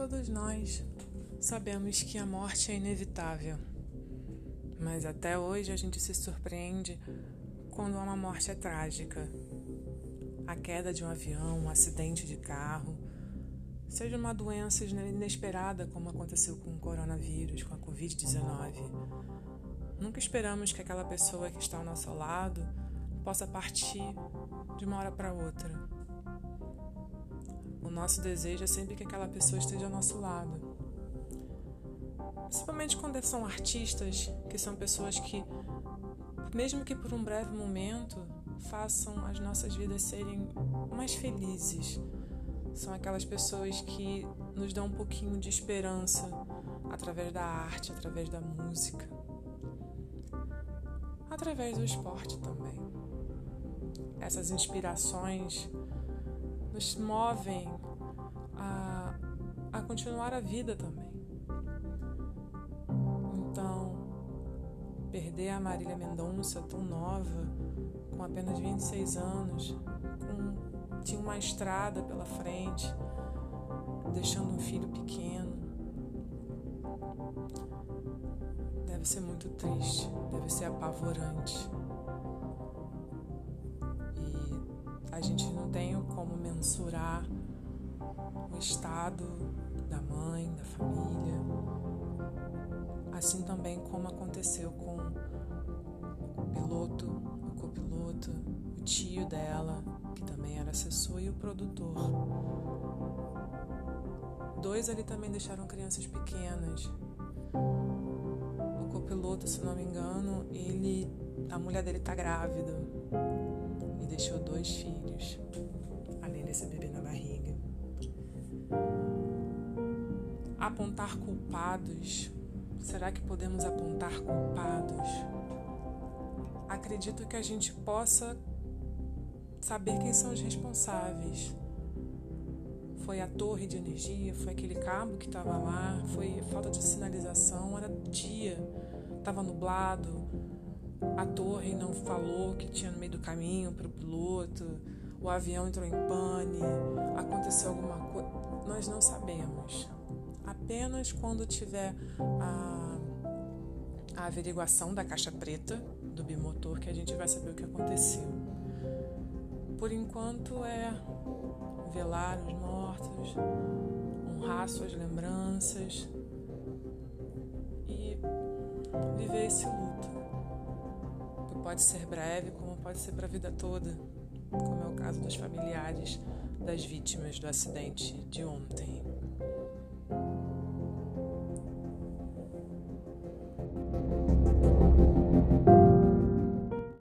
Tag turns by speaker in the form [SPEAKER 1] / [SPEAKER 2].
[SPEAKER 1] Todos nós sabemos que a morte é inevitável, mas até hoje a gente se surpreende quando uma morte é trágica. A queda de um avião, um acidente de carro, seja uma doença inesperada como aconteceu com o coronavírus, com a Covid-19. Nunca esperamos que aquela pessoa que está ao nosso lado possa partir de uma hora para outra. O nosso desejo é sempre que aquela pessoa esteja ao nosso lado. Principalmente quando são artistas, que são pessoas que, mesmo que por um breve momento, façam as nossas vidas serem mais felizes. São aquelas pessoas que nos dão um pouquinho de esperança através da arte, através da música, através do esporte também. Essas inspirações nos movem a, a continuar a vida também. Então, perder a Marília Mendonça tão nova, com apenas 26 anos, com, tinha uma estrada pela frente, deixando um filho pequeno. Deve ser muito triste, deve ser apavorante. A gente não tem como mensurar o estado da mãe, da família, assim também como aconteceu com o piloto, o copiloto, o tio dela, que também era assessor, e o produtor. Dois ali também deixaram crianças pequenas. O copiloto, se não me engano, ele, a mulher dele tá grávida deixou dois filhos, além desse bebê na barriga. Apontar culpados. Será que podemos apontar culpados? Acredito que a gente possa saber quem são os responsáveis. Foi a torre de energia, foi aquele cabo que estava lá, foi falta de sinalização, era dia, estava nublado, a torre não falou que tinha no meio do caminho para o piloto, o avião entrou em pane, aconteceu alguma coisa. Nós não sabemos. Apenas quando tiver a, a averiguação da caixa preta do bimotor que a gente vai saber o que aconteceu. Por enquanto é velar os mortos, honrar suas lembranças e viver esse pode ser breve, como pode ser para a vida toda, como é o caso dos familiares das vítimas do acidente de ontem.